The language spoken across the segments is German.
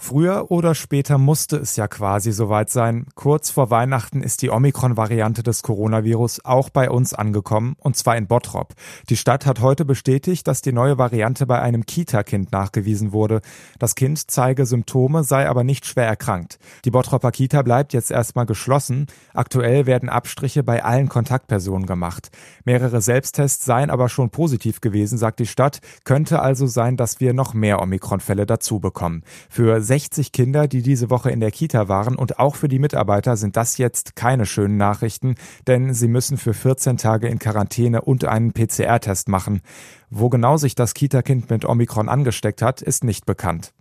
Früher oder später musste es ja quasi soweit sein. Kurz vor Weihnachten ist die Omikron-Variante des Coronavirus auch bei uns angekommen, und zwar in Bottrop. Die Stadt hat heute bestätigt, dass die neue Variante bei einem Kita-Kind nachgewiesen wurde. Das Kind zeige Symptome, sei aber nicht schwer erkrankt. Die Bottropper Kita bleibt jetzt erstmal geschlossen. Aktuell werden Abstriche bei allen Kontaktpersonen gemacht. Mehrere Selbsttests seien aber schon positiv gewesen, sagt die Stadt. Könnte also sein, dass wir noch mehr Omikron-Fälle dazu bekommen. Für 60 Kinder, die diese Woche in der Kita waren und auch für die Mitarbeiter sind das jetzt keine schönen Nachrichten, denn sie müssen für 14 Tage in Quarantäne und einen PCR-Test machen. Wo genau sich das Kita-Kind mit Omikron angesteckt hat, ist nicht bekannt.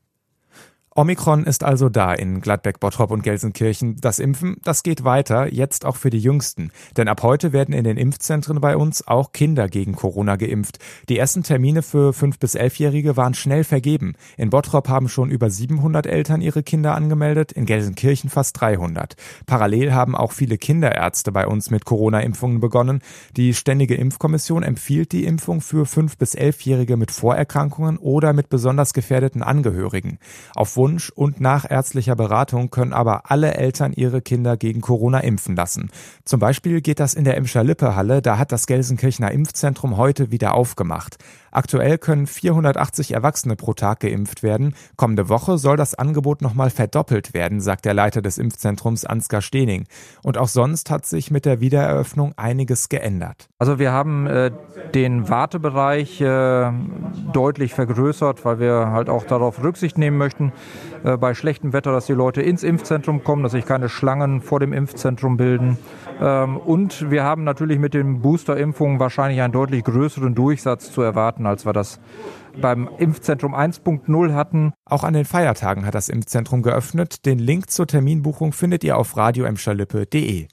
Omikron ist also da in Gladbeck, Bottrop und Gelsenkirchen. Das Impfen, das geht weiter, jetzt auch für die Jüngsten. Denn ab heute werden in den Impfzentren bei uns auch Kinder gegen Corona geimpft. Die ersten Termine für 5- bis 11-Jährige waren schnell vergeben. In Bottrop haben schon über 700 Eltern ihre Kinder angemeldet, in Gelsenkirchen fast 300. Parallel haben auch viele Kinderärzte bei uns mit Corona-Impfungen begonnen. Die Ständige Impfkommission empfiehlt die Impfung für 5- bis 11-Jährige mit Vorerkrankungen oder mit besonders gefährdeten Angehörigen. Auf Wunsch und nach ärztlicher Beratung können aber alle Eltern ihre Kinder gegen Corona impfen lassen. Zum Beispiel geht das in der Emscher Lippe Halle, da hat das Gelsenkirchener Impfzentrum heute wieder aufgemacht. Aktuell können 480 Erwachsene pro Tag geimpft werden. Kommende Woche soll das Angebot nochmal verdoppelt werden, sagt der Leiter des Impfzentrums Ansgar Stening. Und auch sonst hat sich mit der Wiedereröffnung einiges geändert. Also wir haben äh, den Wartebereich äh, deutlich vergrößert, weil wir halt auch darauf Rücksicht nehmen möchten, äh, bei schlechtem Wetter, dass die Leute ins Impfzentrum kommen, dass sich keine Schlangen vor dem Impfzentrum bilden. Ähm, und wir haben natürlich mit den Boosterimpfungen wahrscheinlich einen deutlich größeren Durchsatz zu erwarten, als wir das beim Impfzentrum 1.0 hatten. Auch an den Feiertagen hat das Impfzentrum geöffnet. Den Link zur Terminbuchung findet ihr auf radioemscherlippe.de.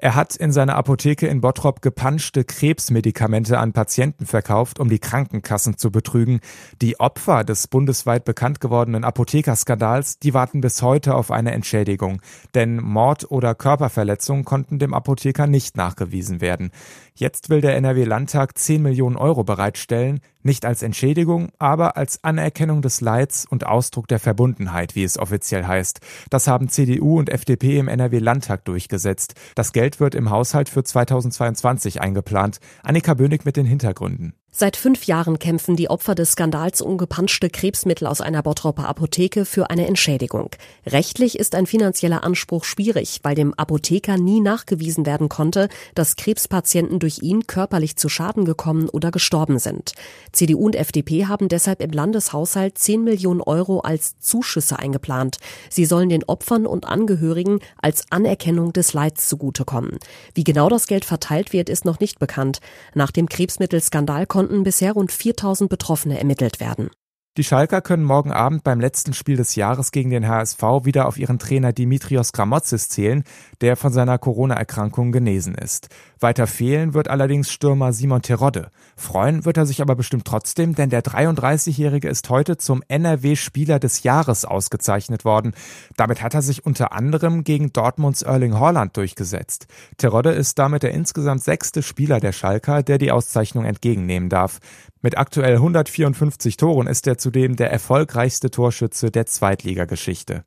Er hat in seiner Apotheke in Bottrop gepanschte Krebsmedikamente an Patienten verkauft, um die Krankenkassen zu betrügen. Die Opfer des bundesweit bekannt gewordenen Apothekerskandals, die warten bis heute auf eine Entschädigung. Denn Mord oder Körperverletzung konnten dem Apotheker nicht nachgewiesen werden. Jetzt will der NRW-Landtag 10 Millionen Euro bereitstellen, nicht als Entschädigung, aber als Anerkennung des Leids und Ausdruck der Verbundenheit, wie es offiziell heißt. Das haben CDU und FDP im NRW-Landtag durchgesetzt. Das Geld wird im Haushalt für 2022 eingeplant. Annika Bönig mit den Hintergründen. Seit fünf Jahren kämpfen die Opfer des Skandals um gepanschte Krebsmittel aus einer Bottropper Apotheke für eine Entschädigung. Rechtlich ist ein finanzieller Anspruch schwierig, weil dem Apotheker nie nachgewiesen werden konnte, dass Krebspatienten durch ihn körperlich zu Schaden gekommen oder gestorben sind. CDU und FDP haben deshalb im Landeshaushalt 10 Millionen Euro als Zuschüsse eingeplant. Sie sollen den Opfern und Angehörigen als Anerkennung des Leids zugutekommen. Wie genau das Geld verteilt wird, ist noch nicht bekannt. Nach dem Krebsmittelskandal konnten bisher rund 4000 Betroffene ermittelt werden. Die Schalker können morgen Abend beim letzten Spiel des Jahres gegen den HSV wieder auf ihren Trainer Dimitrios Gramotzis zählen, der von seiner Corona-Erkrankung genesen ist. Weiter fehlen wird allerdings Stürmer Simon Terodde. Freuen wird er sich aber bestimmt trotzdem, denn der 33-Jährige ist heute zum NRW-Spieler des Jahres ausgezeichnet worden. Damit hat er sich unter anderem gegen Dortmunds Erling Haaland durchgesetzt. Terodde ist damit der insgesamt sechste Spieler der Schalker, der die Auszeichnung entgegennehmen darf. Mit aktuell 154 Toren ist er zudem der erfolgreichste Torschütze der Zweitligageschichte.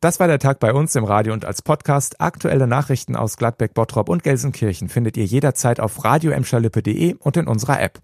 Das war der Tag bei uns im Radio und als Podcast. Aktuelle Nachrichten aus Gladbeck, Bottrop und Gelsenkirchen findet ihr jederzeit auf radioemschalippe.de und in unserer App.